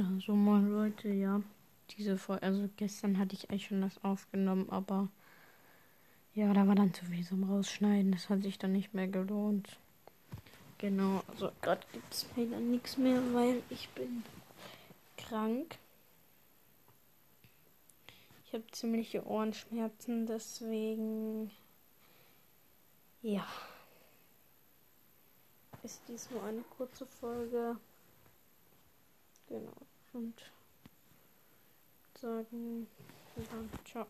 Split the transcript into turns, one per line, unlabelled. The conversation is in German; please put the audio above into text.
Also moin Leute, ja. Diese Folge, also gestern hatte ich eigentlich schon das aufgenommen, aber ja, da war dann zu viel zum Rausschneiden. Das hat sich dann nicht mehr gelohnt. Genau, also gerade gibt es mir dann nichts mehr, weil ich bin krank. Ich habe ziemliche Ohrenschmerzen, deswegen ja. Ist dies nur eine kurze Folge. Genau. Und sagen, dann ciao.